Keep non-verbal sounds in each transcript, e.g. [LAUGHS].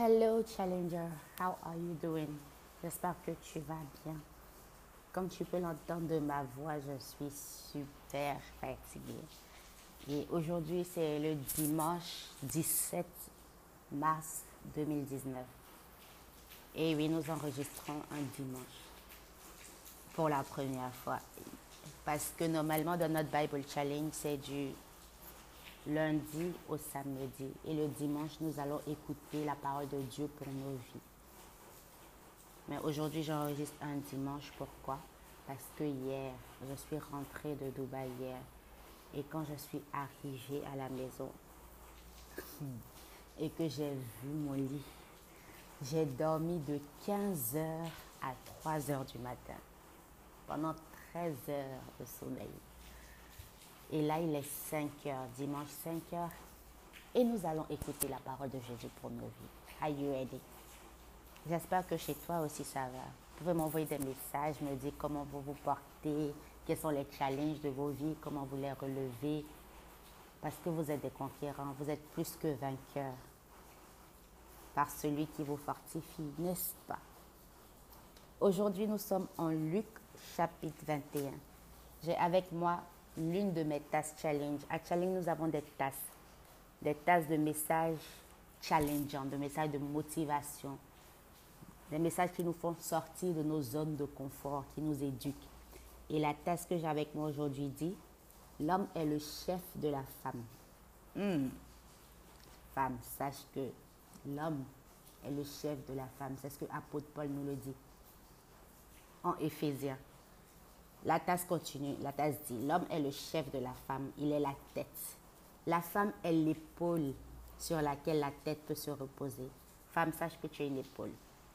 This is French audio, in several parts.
Hello Challenger, how are you doing? J'espère que tu vas bien. Comme tu peux l'entendre de ma voix, je suis super fatiguée. Et aujourd'hui, c'est le dimanche 17 mars 2019. Et oui, nous enregistrons un dimanche pour la première fois. Parce que normalement, dans notre Bible Challenge, c'est du lundi au samedi. Et le dimanche, nous allons écouter la parole de Dieu pour nos vies. Mais aujourd'hui, j'enregistre un dimanche. Pourquoi? Parce que hier, je suis rentrée de Dubaï hier. Et quand je suis arrivée à la maison et que j'ai vu mon lit, j'ai dormi de 15h à 3h du matin. Pendant 13 heures de sommeil. Et là, il est 5 heures, dimanche 5 heures. Et nous allons écouter la parole de Jésus pour nos vies. Are you ready? J'espère que chez toi aussi ça va. Vous pouvez m'envoyer des messages, me dire comment vous vous portez, quels sont les challenges de vos vies, comment vous les relevez. Parce que vous êtes des conquérants, vous êtes plus que vainqueurs. Par celui qui vous fortifie, n'est-ce pas? Aujourd'hui, nous sommes en Luc chapitre 21. J'ai avec moi l'une de mes tasses challenge. À challenge, nous avons des tasses. Des tasses de messages challengeants, de messages de motivation. Des messages qui nous font sortir de nos zones de confort, qui nous éduquent. Et la tasse que j'ai avec moi aujourd'hui dit, l'homme est le chef de la femme. Hmm. Femme, sache que l'homme est le chef de la femme. C'est ce que l'apôtre Paul nous le dit en Éphésiens. La tasse continue. La tasse dit, l'homme est le chef de la femme, il est la tête. La femme est l'épaule sur laquelle la tête peut se reposer. Femme, sache que tu es une épaule.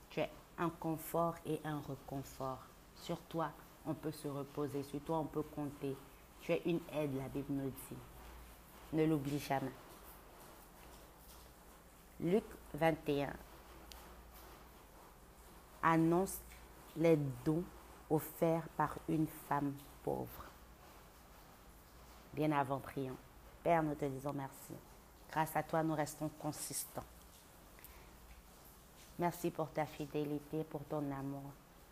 Tu es un confort et un reconfort. Sur toi, on peut se reposer. Sur toi, on peut compter. Tu es une aide, la Bible nous dit. Ne l'oublie jamais. Luc 21 annonce les dons offerts par une femme pauvre. Bien avant, prions. Père, nous te disons merci. Grâce à toi, nous restons consistants. Merci pour ta fidélité, pour ton amour,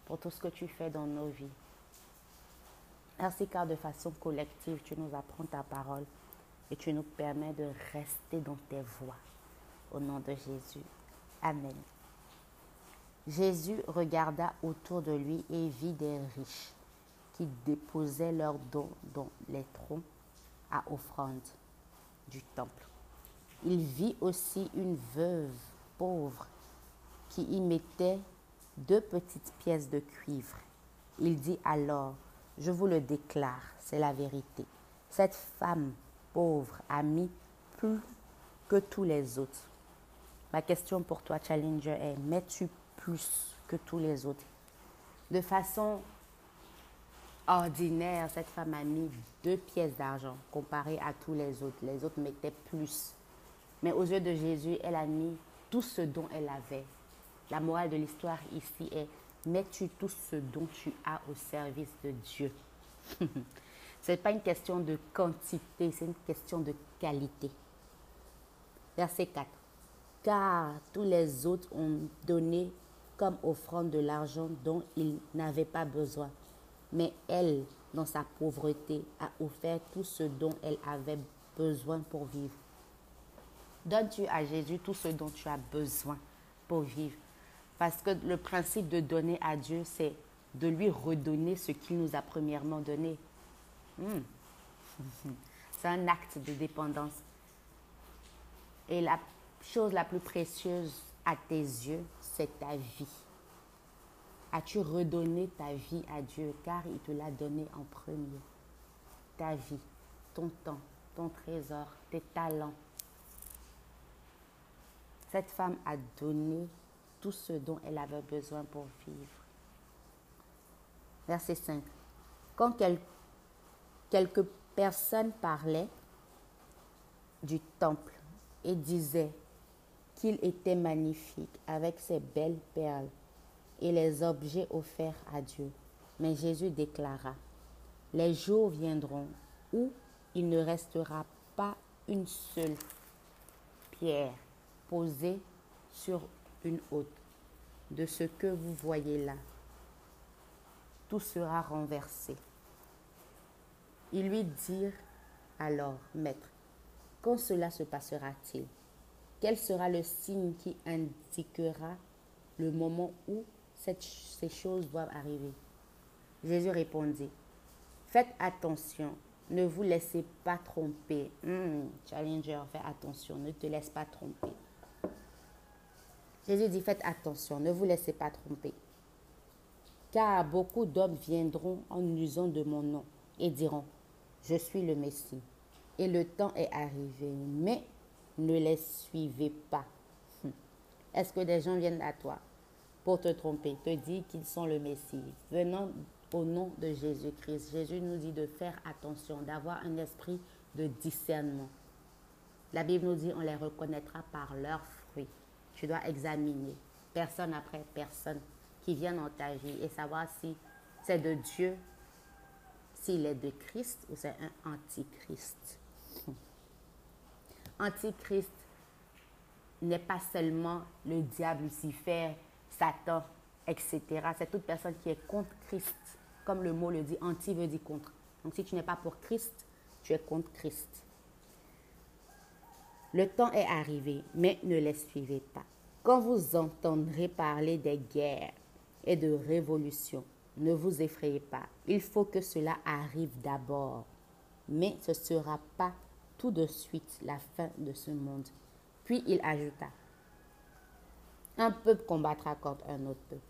pour tout ce que tu fais dans nos vies. Merci car de façon collective, tu nous apprends ta parole et tu nous permets de rester dans tes voies. Au nom de Jésus. Amen. Jésus regarda autour de lui et vit des riches qui déposaient leurs dons dans les troncs à offrande du temple. Il vit aussi une veuve pauvre qui y mettait deux petites pièces de cuivre. Il dit alors, je vous le déclare, c'est la vérité. Cette femme pauvre a mis plus que tous les autres. Ma question pour toi, Challenger, est, mets-tu plus que tous les autres. De façon ordinaire, cette femme a mis deux pièces d'argent comparé à tous les autres. Les autres mettaient plus. Mais aux yeux de Jésus, elle a mis tout ce dont elle avait. La morale de l'histoire ici est mets-tu tout ce dont tu as au service de Dieu? [LAUGHS] ce n'est pas une question de quantité, c'est une question de qualité. Verset 4. Car tous les autres ont donné comme offrande de l'argent dont il n'avait pas besoin. Mais elle, dans sa pauvreté, a offert tout ce dont elle avait besoin pour vivre. Donne-tu à Jésus tout ce dont tu as besoin pour vivre? Parce que le principe de donner à Dieu, c'est de lui redonner ce qu'il nous a premièrement donné. Hmm. [LAUGHS] C'est un acte de dépendance. Et la chose la plus précieuse à tes yeux, c'est ta vie. As-tu redonné ta vie à Dieu? Car il te l'a donné en premier Ta vie, ton temps, ton trésor, tes talents. Cette femme a donné tout ce dont elle avait besoin pour vivre. Verset 5. Quand quelques personnes parlaient du temple et disaient qu'il était magnifique avec ses belles perles et les objets offerts à Dieu. Mais Jésus déclara, les jours viendront où il ne restera pas une seule pierre posée sur une autre de ce que vous voyez là. Tout sera renversé. Ils lui dirent alors, Maître, quand cela se passera-t-il? Quel sera le signe qui indiquera le moment où ces choses doivent arriver? Jésus répondit, Faites attention, ne vous laissez pas tromper. Hmm, challenger, fais attention, ne te laisse pas tromper. Jésus dit, faites attention, ne vous laissez pas tromper. Car beaucoup d'hommes viendront en usant de mon nom et diront, je suis le Messie. Et le temps est arrivé, mais ne les suivez pas. Hmm. Est-ce que des gens viennent à toi pour te tromper, te dire qu'ils sont le Messie, venant au nom de Jésus-Christ? Jésus nous dit de faire attention, d'avoir un esprit de discernement. La Bible nous dit on les reconnaîtra par leurs fruits. Tu dois examiner personne après personne qui vient dans ta vie et savoir si c'est de Dieu, s'il est de Christ ou c'est un antichrist. Antichrist n'est pas seulement le diable Lucifer, Satan, etc. C'est toute personne qui est contre Christ. Comme le mot le dit, anti veut dire contre. Donc si tu n'es pas pour Christ, tu es contre Christ. Le temps est arrivé, mais ne les suivez pas. Quand vous entendrez parler des guerres et de révolutions, ne vous effrayez pas. Il faut que cela arrive d'abord. Mais ce ne sera pas tout de suite la fin de ce monde. Puis il ajouta, un peuple combattra contre un autre peuple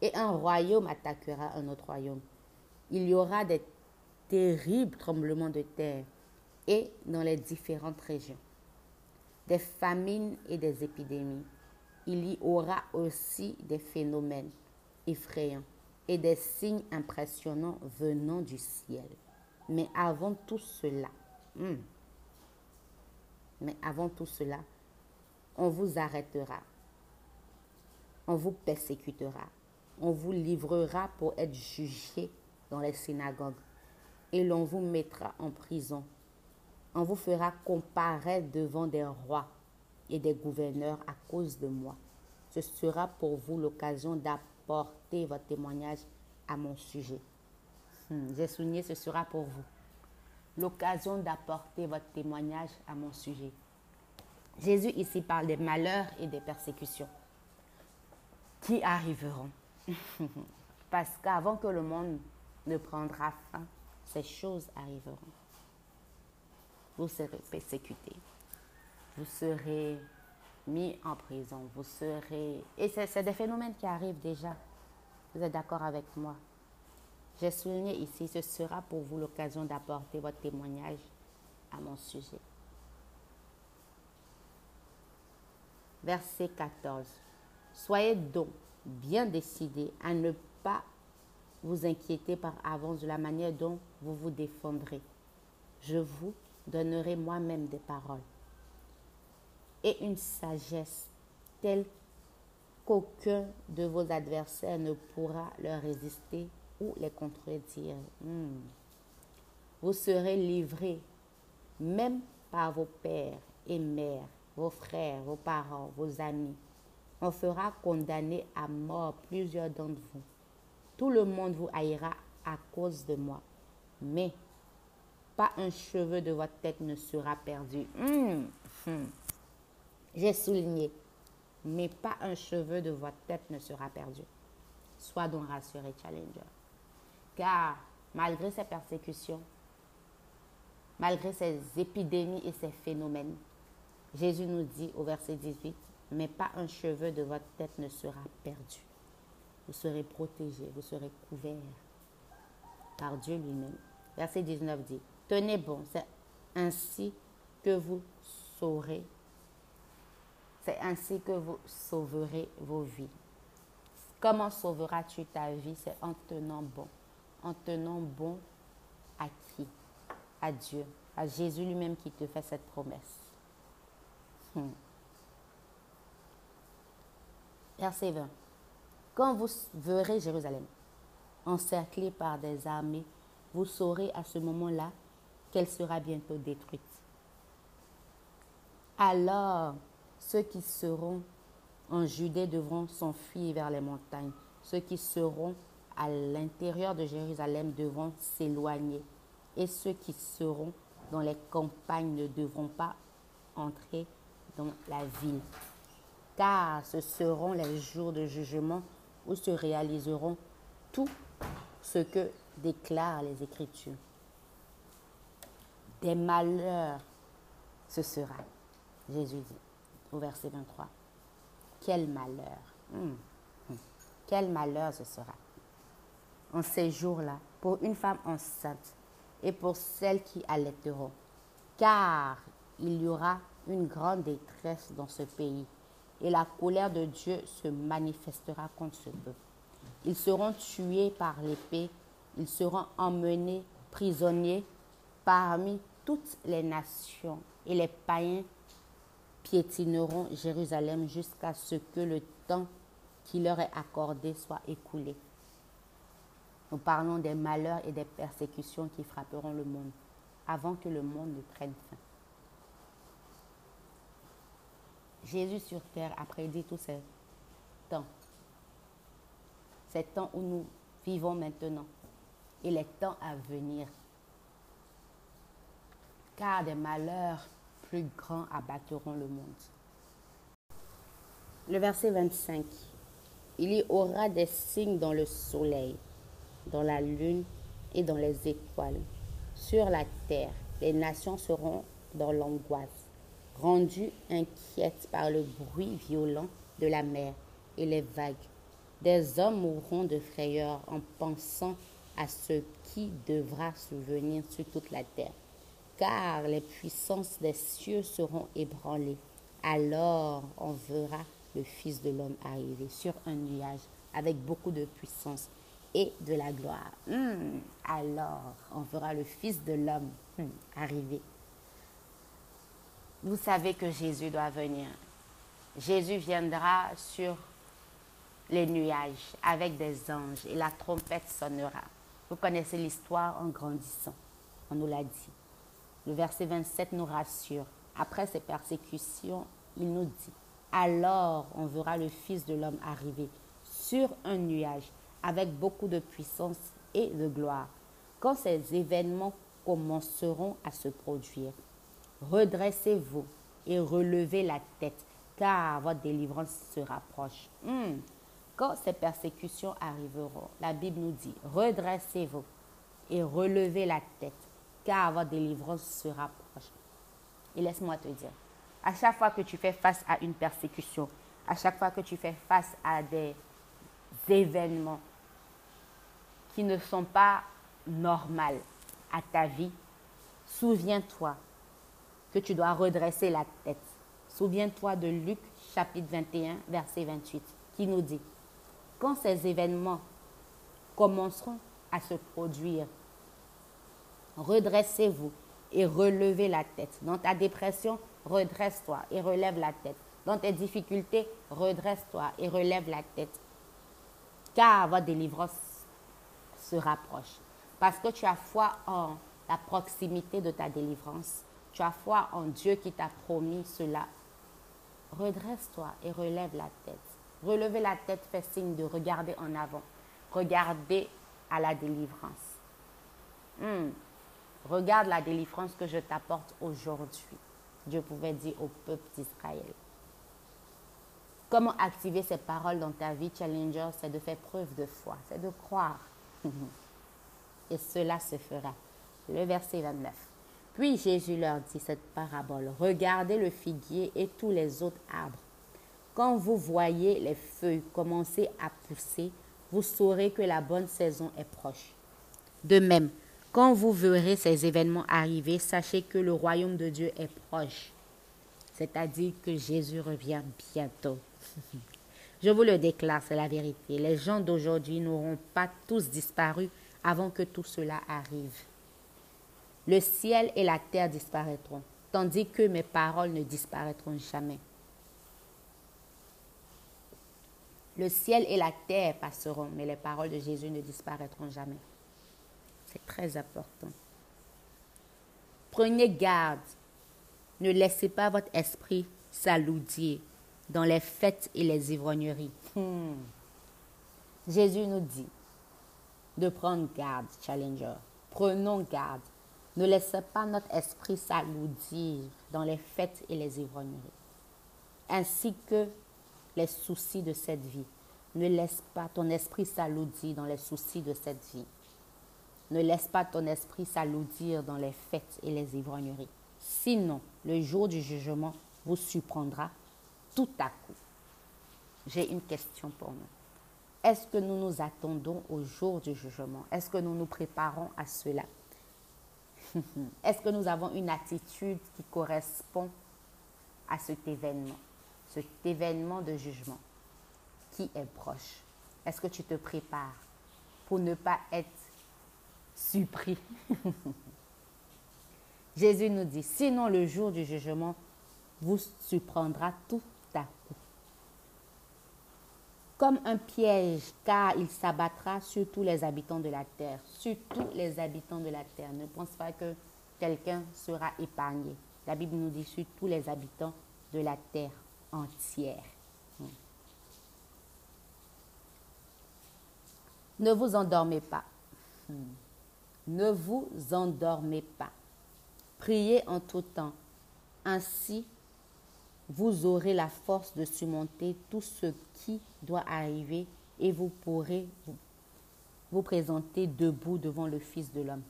et un royaume attaquera un autre royaume. Il y aura des terribles tremblements de terre et dans les différentes régions, des famines et des épidémies. Il y aura aussi des phénomènes effrayants et des signes impressionnants venant du ciel. Mais avant tout cela, hmm, mais avant tout cela, on vous arrêtera, on vous persécutera, on vous livrera pour être jugé dans les synagogues et l'on vous mettra en prison. On vous fera comparaître devant des rois et des gouverneurs à cause de moi. Ce sera pour vous l'occasion d'apporter votre témoignage à mon sujet. Hmm, j'ai souligné, ce sera pour vous l'occasion d'apporter votre témoignage à mon sujet. Jésus ici parle des malheurs et des persécutions qui arriveront. [LAUGHS] Parce qu'avant que le monde ne prendra fin, ces choses arriveront. Vous serez persécutés. Vous serez mis en prison. Vous serez... Et c'est des phénomènes qui arrivent déjà. Vous êtes d'accord avec moi? J'ai souligné ici, ce sera pour vous l'occasion d'apporter votre témoignage à mon sujet. Verset 14. Soyez donc bien décidé à ne pas vous inquiéter par avance de la manière dont vous vous défendrez. Je vous donnerai moi-même des paroles et une sagesse telle qu'aucun de vos adversaires ne pourra leur résister ou les contredire. Hmm. Vous serez livrés même par vos pères et mères, vos frères, vos parents, vos amis on fera condamner à mort plusieurs d'entre vous. Tout le monde vous haïra à cause de moi. Mais pas un cheveu de votre tête ne sera perdu. Hum, hum. J'ai souligné, mais pas un cheveu de votre tête ne sera perdu. Sois donc rassuré, Challenger. Car malgré ces persécutions, malgré ces épidémies et ces phénomènes, Jésus nous dit au verset 18, mais pas un cheveu de votre tête ne sera perdu. Vous serez protégé, vous serez couvert par Dieu lui-même. Verset 19 dit, Tenez bon, c'est ainsi que vous saurez, c'est ainsi que vous sauverez vos vies. Comment sauveras-tu ta vie? C'est en tenant bon. En tenant bon à qui? À Dieu, à Jésus lui-même qui te fait cette promesse. Hmm. Verset 20. Quand vous verrez Jérusalem encerclée par des armées, vous saurez à ce moment-là qu'elle sera bientôt détruite. Alors, ceux qui seront en Judée devront s'enfuir vers les montagnes. Ceux qui seront à l'intérieur de Jérusalem devront s'éloigner. Et ceux qui seront dans les campagnes ne devront pas entrer dans la ville. Car ce seront les jours de jugement où se réaliseront tout ce que déclarent les Écritures. Des malheurs, ce sera, Jésus dit au verset 23. Quel malheur. Hmm. Hmm. Quel malheur ce sera. En ces jours-là, pour une femme enceinte et pour celles qui allaiteront. Car il y aura une grande détresse dans ce pays et la colère de Dieu se manifestera contre ce peuple. Ils seront tués par l'épée, ils seront emmenés prisonniers parmi toutes les nations et les païens piétineront Jérusalem jusqu'à ce que le temps qui leur est accordé soit écoulé. Nous parlons des malheurs et des persécutions qui frapperont le monde avant que le monde ne prenne fin. Jésus sur terre a prédit tous ces temps, ces temps où nous vivons maintenant et les temps à venir. Car des malheurs plus grands abattront le monde. Le verset 25. Il y aura des signes dans le soleil, dans la lune et dans les étoiles. Sur la terre, les nations seront dans l'angoisse, rendues inquiètes par le bruit violent de la mer et les vagues. Des hommes mourront de frayeur en pensant à ce qui devra survenir sur toute la terre car les puissances des cieux seront ébranlées. Alors on verra le Fils de l'homme arriver sur un nuage avec beaucoup de puissance et de la gloire. Hmm, alors on verra le Fils de l'homme hmm, arriver. Vous savez que Jésus doit venir. Jésus viendra sur les nuages avec des anges et la trompette sonnera. Vous connaissez l'histoire en grandissant. On nous l'a dit. Le verset 27 nous rassure. Après ces persécutions, il nous dit, alors on verra le Fils de l'homme arriver sur un nuage avec beaucoup de puissance et de gloire. Quand ces événements commenceront à se produire, redressez-vous et relevez la tête, car votre délivrance se rapproche. Hmm. Quand ces persécutions arriveront, la Bible nous dit, redressez-vous et relevez la tête, car votre délivrance se rapproche. Et laisse-moi te dire, à chaque fois que tu fais face à une persécution, à chaque fois que tu fais face à des événements qui ne sont pas normaux à ta vie, souviens-toi que tu dois redresser la tête. Souviens-toi de Luc chapitre 21, verset 28, qui nous dit, quand ces événements commenceront à se produire, redressez-vous et relevez la tête. Dans ta dépression, redresse-toi et relève la tête. Dans tes difficultés, redresse-toi et relève la tête. Car votre délivrance se rapproche. Parce que tu as foi en la proximité de ta délivrance. Tu as foi en Dieu qui t'a promis cela. Redresse-toi et relève la tête. Relever la tête fait signe de regarder en avant. Regarder à la délivrance. Hmm. Regarde la délivrance que je t'apporte aujourd'hui. Dieu pouvait dire au peuple d'Israël. Comment activer ces paroles dans ta vie, Challenger? C'est de faire preuve de foi, c'est de croire. Et cela se fera. Le verset 29. Puis Jésus leur dit cette parabole. Regardez le figuier et tous les autres arbres. Quand vous voyez les feuilles commencer à pousser, vous saurez que la bonne saison est proche. De même, quand vous verrez ces événements arriver, sachez que le royaume de Dieu est proche. C'est-à-dire que Jésus revient bientôt. [LAUGHS] Je vous le déclare, c'est la vérité. Les gens d'aujourd'hui n'auront pas tous disparu avant que tout cela arrive. Le ciel et la terre disparaîtront, tandis que mes paroles ne disparaîtront jamais. Le ciel et la terre passeront, mais les paroles de Jésus ne disparaîtront jamais. C'est très important. Prenez garde. Ne laissez pas votre esprit s'alourdir dans les fêtes et les ivrogneries. Hmm. Jésus nous dit de prendre garde, Challenger. Prenons garde. Ne laissez pas notre esprit s'alourdir dans les fêtes et les ivrogneries, ainsi que les soucis de cette vie. Ne laisse pas ton esprit s'alourdir dans les soucis de cette vie. Ne laisse pas ton esprit s'alourdir dans les fêtes et les ivrogneries. Sinon, le jour du jugement vous surprendra tout à coup. J'ai une question pour nous. Est-ce que nous nous attendons au jour du jugement? Est-ce que nous nous préparons à cela? [LAUGHS] Est-ce que nous avons une attitude qui correspond à cet événement, cet événement de jugement qui est proche? Est-ce que tu te prépares pour ne pas être surpris? [LAUGHS] Jésus nous dit, sinon le jour du jugement vous surprendra tout Comme un piège, car il s'abattra sur tous les habitants de la terre. Sur tous les habitants de la terre. Ne pense pas que quelqu'un sera épargné. La Bible nous dit sur tous les habitants de la terre entière. Hmm. Ne vous endormez pas. Hmm. Ne vous endormez pas. Priez en tout temps. Ainsi, vous aurez la force de surmonter tout ce qui doit arriver et vous pourrez vous, présenter debout devant le Fils de l'homme.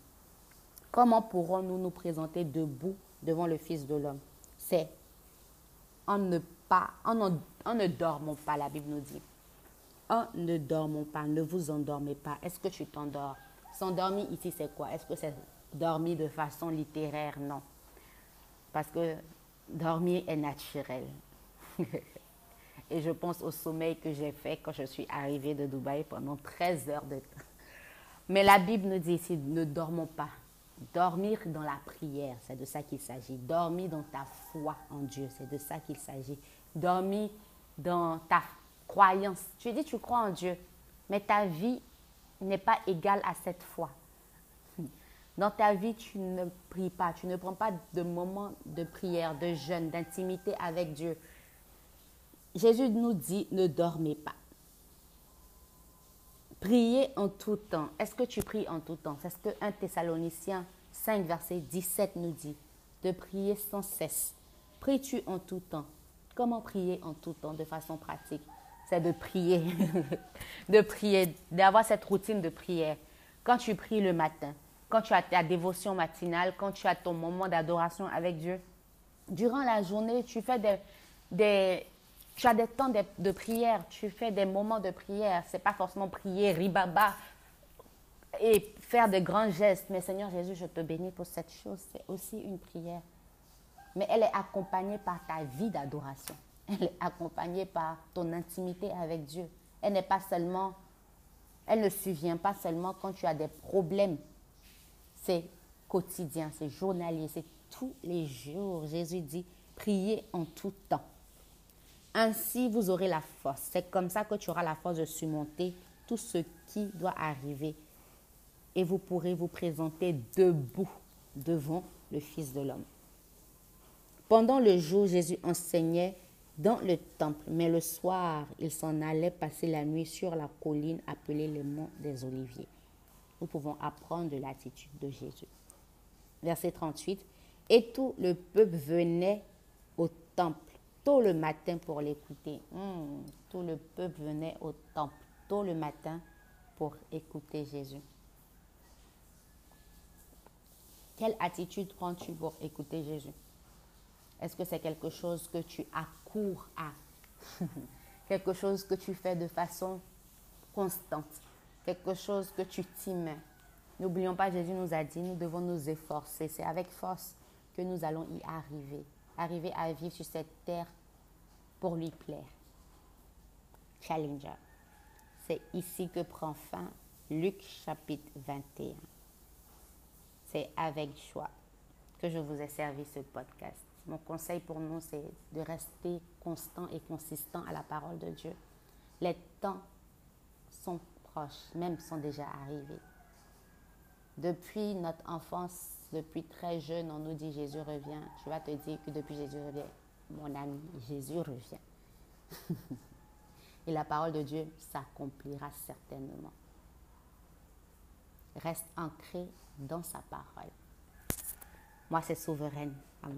Comment pourrons-nous nous présenter debout devant le Fils de l'homme? C'est en ne pas, en, en, ne dormons pas, la Bible nous dit. En ne dormons pas, ne vous endormez pas. Est-ce que tu t'endors? S'endormir ici, c'est quoi? Est-ce que c'est dormir de façon littéraire? Non. Parce que dormir est naturel. [LAUGHS] Et je pense au sommeil que j'ai fait quand je suis arrivée de Dubaï pendant 13 heures de temps. Mais la Bible nous dit ici, ne dormons pas. Dormir dans la prière, c'est de ça qu'il s'agit. Dormir dans ta foi en Dieu, c'est de ça qu'il s'agit. Dormir dans ta croyance. Tu dis, tu crois en Dieu, mais ta vie n'est pas égale à cette foi. Dans ta vie, tu ne pries pas, tu ne prends pas de moments de prière, de jeûne, d'intimité avec Dieu. Jésus nous dit, ne dormez pas. Priez en tout temps. Est-ce que tu pries en tout temps? C'est ce que 1 Thessaloniciens 5, verset 17 nous dit. De prier sans cesse. Pries-tu en tout temps? Comment prier en tout temps de façon pratique? C'est de prier. [LAUGHS] de prier, d'avoir cette routine de prière. Quand tu pries le matin, quand tu as ta dévotion matinale, quand tu as ton moment d'adoration avec Dieu, durant la journée, tu fais des, tu as des temps de, prière, tu fais des moments de prière. Ce n'est pas forcément prier ribaba et faire de grands gestes. Mais Seigneur Jésus, je te bénis pour cette chose. C'est aussi une prière. Mais elle est accompagnée par ta vie d'adoration. Elle est accompagnée par ton intimité avec Dieu. Elle n'est pas seulement, elle ne survient pas seulement quand tu as des problèmes c'est quotidien, c'est journalier, c'est tous les jours. Jésus dit, priez en tout temps. Ainsi, vous aurez la force. C'est comme ça que tu auras la force de surmonter tout ce qui doit arriver. Et vous pourrez vous présenter debout devant le Fils de l'homme. Pendant le jour, Jésus enseignait dans le temple, mais le soir, il s'en allait passer la nuit sur la colline appelée le mont des Oliviers nous pouvons apprendre de l'attitude de Jésus. Verset 38. Et tout le peuple venait au temple tôt le matin pour l'écouter. Hmm, tout le peuple venait au temple tôt le matin pour écouter Jésus. Quelle attitude prends-tu pour écouter Jésus? Est-ce que c'est quelque chose que tu accours à? [LAUGHS] Quelque chose que tu fais de façon constante? Quelque chose que tu t'aimes. N'oublions pas, Jésus nous a dit, nous devons nous efforcer. C'est avec force que nous allons y arriver. Arriver à vivre sur cette terre pour lui plaire. Challenger. C'est ici que prend fin Luc chapitre 21. C'est avec joie que je vous ai servi ce podcast. Mon conseil pour nous, c'est de rester constant et consistant à la parole de Dieu. Les temps sont même sont déjà arrivés. Depuis notre enfance, depuis très jeune, on nous dit Jésus revient. Je vais te dire que depuis Jésus revient, mon ami, Jésus revient. [LAUGHS] Et la parole de Dieu s'accomplira certainement. Reste ancré dans sa parole. Moi, c'est souveraine à